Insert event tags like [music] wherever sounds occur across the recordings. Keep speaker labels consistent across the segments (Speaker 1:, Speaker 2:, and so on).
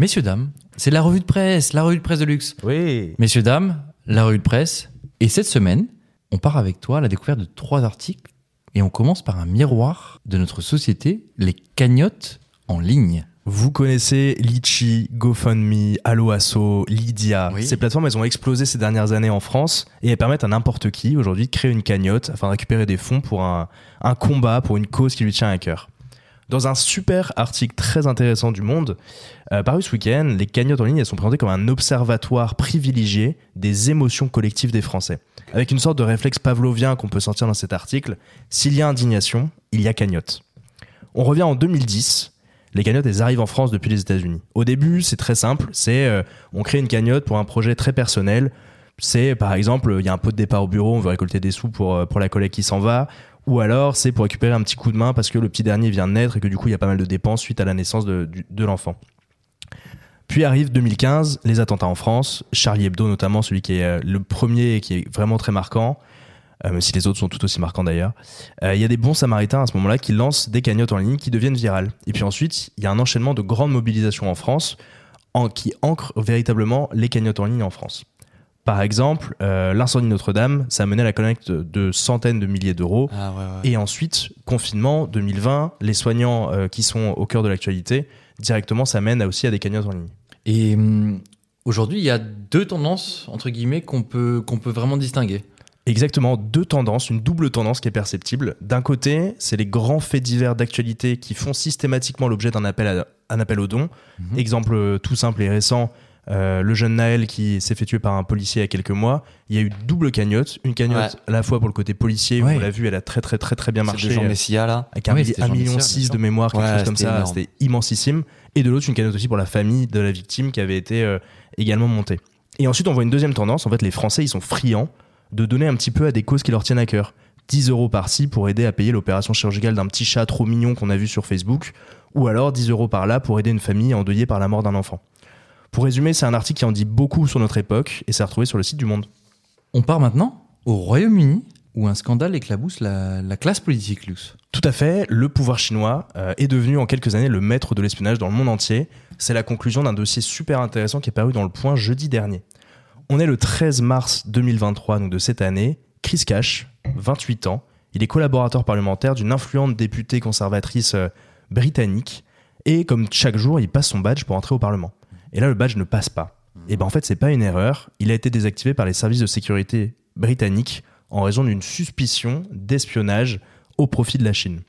Speaker 1: Messieurs, dames, c'est la revue de presse, la revue de presse de luxe.
Speaker 2: Oui.
Speaker 1: Messieurs, dames, la revue de presse. Et cette semaine, on part avec toi à la découverte de trois articles. Et on commence par un miroir de notre société, les cagnottes en ligne.
Speaker 2: Vous connaissez Litchi, GoFundMe, Alloasso, Lydia.
Speaker 1: Oui.
Speaker 2: Ces plateformes, elles ont explosé ces dernières années en France et elles permettent à n'importe qui aujourd'hui de créer une cagnotte afin de récupérer des fonds pour un, un combat, pour une cause qui lui tient à cœur. Dans un super article très intéressant du Monde, euh, paru ce week-end, les cagnottes en ligne sont présentées comme un observatoire privilégié des émotions collectives des Français. Avec une sorte de réflexe pavlovien qu'on peut sentir dans cet article, s'il y a indignation, il y a cagnotte. On revient en 2010. Les cagnottes, elles arrivent en France depuis les États-Unis. Au début, c'est très simple. C'est euh, on crée une cagnotte pour un projet très personnel. C'est par exemple, il y a un pot de départ au bureau, on veut récolter des sous pour, euh, pour la collègue qui s'en va. Ou alors, c'est pour récupérer un petit coup de main parce que le petit dernier vient de naître et que du coup, il y a pas mal de dépenses suite à la naissance de, l'enfant. Puis arrive 2015, les attentats en France, Charlie Hebdo notamment, celui qui est euh, le premier et qui est vraiment très marquant, euh, même si les autres sont tout aussi marquants d'ailleurs. Euh, Il y a des bons samaritains à ce moment-là qui lancent des cagnottes en ligne qui deviennent virales. Et puis ensuite, il y a un enchaînement de grandes mobilisations en France qui ancrent véritablement les cagnottes en ligne en France. Par exemple, euh, l'incendie de Notre-Dame, ça a mené à la collecte de centaines de milliers d'euros.
Speaker 3: Ah ouais, ouais.
Speaker 2: Et ensuite, confinement 2020, les soignants euh, qui sont au cœur de l'actualité, directement, ça mène aussi à des cagnottes en ligne.
Speaker 1: Et hum, aujourd'hui, il y a deux tendances, entre guillemets, qu'on peut, qu'on peut vraiment distinguer.
Speaker 2: Exactement, deux tendances, une double tendance qui est perceptible. D'un côté, c'est les grands faits divers d'actualité qui font systématiquement l'objet d'un appel, à, un appel au don.
Speaker 1: Mhm.
Speaker 2: Exemple euh, tout simple et récent, euh, le jeune Naël qui s'est fait tuer par un policier il y a quelques mois. Il y a eu double cagnotte, une cagnotte à la fois pour le côté policier,
Speaker 1: Ouais.
Speaker 2: on l'a vu, elle a très très très très bien marché.
Speaker 3: de Jean Messia là.
Speaker 2: avec un,
Speaker 1: Oui,
Speaker 2: milli-
Speaker 1: c'était
Speaker 2: un
Speaker 1: Jean
Speaker 2: million
Speaker 1: Messia, bien
Speaker 2: six
Speaker 1: sûr.
Speaker 2: de mémoire, quelque
Speaker 3: Ouais,
Speaker 2: chose comme ça, c'était immensissime. Et de l'autre, une cagnotte aussi pour la famille de la victime qui avait été euh, également montée. Et ensuite, on voit une deuxième tendance. En fait, les Français, ils sont friands de donner un petit peu à des causes qui leur tiennent à cœur. 10 euros par-ci pour aider à payer l'opération chirurgicale d'un petit chat trop mignon qu'on a vu sur Facebook, ou alors 10 euros par-là pour aider une famille endeuillée par la mort d'un enfant. Pour résumer, c'est un article qui en dit beaucoup sur notre époque et c'est retrouvé sur le site du Monde.
Speaker 1: On part maintenant au Royaume-Uni, où un scandale éclabousse la, la classe politique, Luxe.
Speaker 2: Tout à fait, le pouvoir chinois euh, est devenu en quelques années le maître de l'espionnage dans le monde entier. C'est la conclusion d'un dossier super intéressant qui est paru dans le point jeudi dernier. On est le 13 mars 2023, donc de cette année. Chris Cash, 28 ans, il est collaborateur parlementaire d'une influente députée conservatrice euh, britannique. Et comme chaque jour, il passe son badge pour entrer au Parlement. Et là, le badge ne passe pas. Et ben en fait, c'est pas une erreur. Il a été désactivé par les services de sécurité britanniques en raison d'une suspicion d'espionnage au profit de la Chine.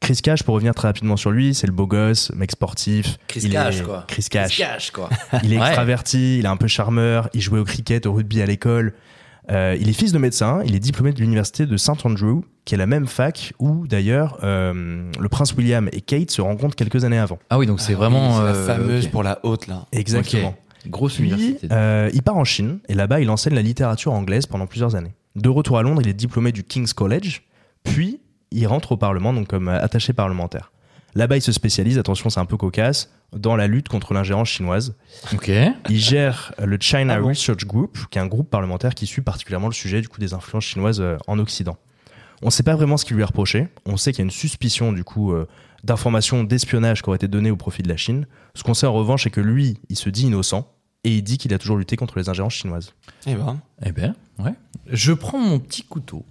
Speaker 2: Chris Cash, pour revenir très rapidement sur lui, c'est le beau gosse, mec sportif.
Speaker 1: Chris
Speaker 2: Il
Speaker 1: Cash,
Speaker 2: est-
Speaker 1: quoi.
Speaker 2: Chris Cash.
Speaker 1: Cash, quoi.
Speaker 2: Il est
Speaker 1: Ouais.
Speaker 2: extraverti, il est un peu charmeur, il jouait au cricket, au rugby à l'école. Euh, il est fils de médecin, il est diplômé de l'université de St Andrew, qui est la même fac où d'ailleurs euh, le prince William et Kate se rencontrent quelques années avant.
Speaker 1: Ah oui, donc c'est
Speaker 3: Ah
Speaker 1: vraiment.
Speaker 3: oui, c'est
Speaker 1: euh,
Speaker 3: la fameuse pour la haute là.
Speaker 2: Exactement.
Speaker 1: Ok. Grosse
Speaker 2: Puis,
Speaker 1: université.
Speaker 2: euh, il part en Chine et là-bas, il enseigne la littérature anglaise pendant plusieurs années. De retour à Londres, il est diplômé du King's College, puis il rentre au Parlement donc comme attaché parlementaire. Là-bas, il se spécialise, attention, c'est un peu cocasse, dans la lutte contre l'ingérence chinoise.
Speaker 1: Ok.
Speaker 2: Il gère le China
Speaker 1: Ah bon
Speaker 2: Research Group, qui est un groupe parlementaire qui suit particulièrement le sujet du coup des influences chinoises euh, en Occident. On ne sait pas vraiment ce qui lui est reproché. On sait qu'il y a une suspicion du coup euh, d'informations d'espionnage qui auraient été données au profit de la Chine. Ce qu'on sait en revanche, c'est que lui, il se dit innocent et il dit qu'il a toujours lutté contre les ingérences chinoises.
Speaker 3: Eh ben,
Speaker 1: Eh ben, ouais. Je prends mon petit couteau.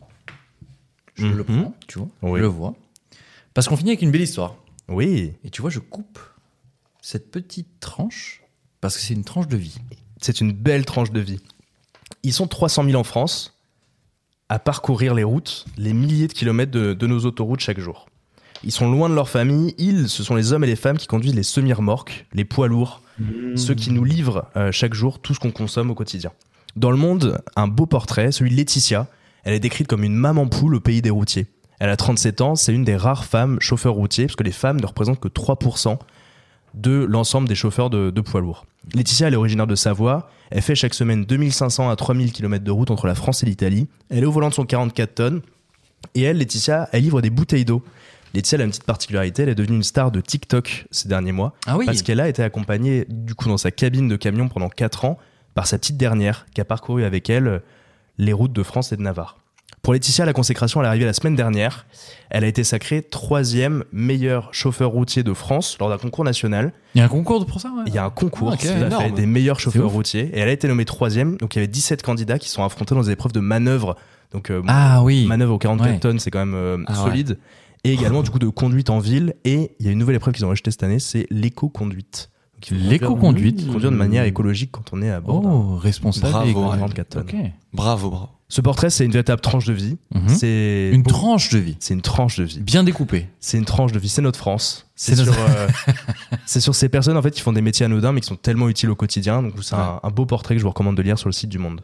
Speaker 1: Je le
Speaker 2: Mhm.
Speaker 1: prends, tu vois.
Speaker 2: Oui.
Speaker 1: Je le vois. Parce qu'on finit avec une belle histoire.
Speaker 2: Oui,
Speaker 1: Et tu vois, je coupe cette petite tranche parce que c'est une tranche de vie.
Speaker 2: c'est une belle tranche de vie. Ils sont 300 000 en France à parcourir les routes, les milliers de kilomètres de, de nos autoroutes chaque jour. Ils sont loin de leur famille. Ils, ce sont les hommes et les femmes qui conduisent les semi-remorques, les poids lourds, ceux qui nous livrent euh, chaque jour tout ce qu'on consomme au quotidien. Dans le monde, un beau portrait, celui de Laetitia. Elle est décrite comme une maman poule au pays des routiers. Elle a 37 ans, c'est une des rares femmes chauffeurs routiers, parce que les femmes ne représentent que 3% de l'ensemble des chauffeurs de, de poids lourds. Laetitia, elle est originaire de Savoie. Elle fait chaque semaine 2500 à 3000 km de route entre la France et l'Italie. Elle est au volant de son 44 tonnes. Et elle, Laetitia, elle livre des bouteilles d'eau. Laetitia, elle a une petite particularité. Elle est devenue une star de TikTok ces derniers mois.
Speaker 1: Ah oui.
Speaker 2: Parce qu'elle a été accompagnée, du coup, dans sa cabine de camion pendant 4 ans par sa petite dernière qui a parcouru avec elle euh, les routes de France et de Navarre. Pour Laetitia, la consécration, elle est arrivée la semaine dernière. Elle a été sacrée troisième meilleur chauffeur routier de France lors d'un concours national.
Speaker 1: Il y a un concours pour ça, ouais.
Speaker 2: Il y a un concours
Speaker 1: Ah, ok.
Speaker 2: tout à fait, des meilleurs chauffeurs routiers et elle a été nommée troisième. Donc il y avait 17 candidats qui sont affrontés dans des épreuves de manœuvre. Donc euh,
Speaker 1: Ah oui.
Speaker 2: manœuvre aux 44
Speaker 1: Ouais.
Speaker 2: tonnes, c'est quand même euh,
Speaker 3: Ah ouais.
Speaker 2: solide. Et également du coup de conduite en ville. Et il y a une nouvelle épreuve qu'ils ont ajoutée cette année, c'est l'éco-conduite.
Speaker 1: L'éco-conduite.
Speaker 2: conduire- de manière écologique quand on est à bord
Speaker 1: Oh, responsable.
Speaker 3: Bravo,
Speaker 1: et
Speaker 3: ouais.
Speaker 2: 44 tonnes.
Speaker 3: Bravo, bravo.
Speaker 2: Ce portrait, c'est une véritable tranche de vie.
Speaker 1: Mhm.
Speaker 2: C'est
Speaker 1: Une tranche de vie.
Speaker 2: C'est une tranche de vie.
Speaker 1: Bien découpée.
Speaker 2: C'est une tranche de vie. C'est notre France. C'est sur, euh, [laughs] c'est sur ces personnes en fait qui font des métiers anodins mais qui sont tellement utiles au quotidien. Donc c'est un, un beau portrait que je vous recommande de lire sur le site du Monde.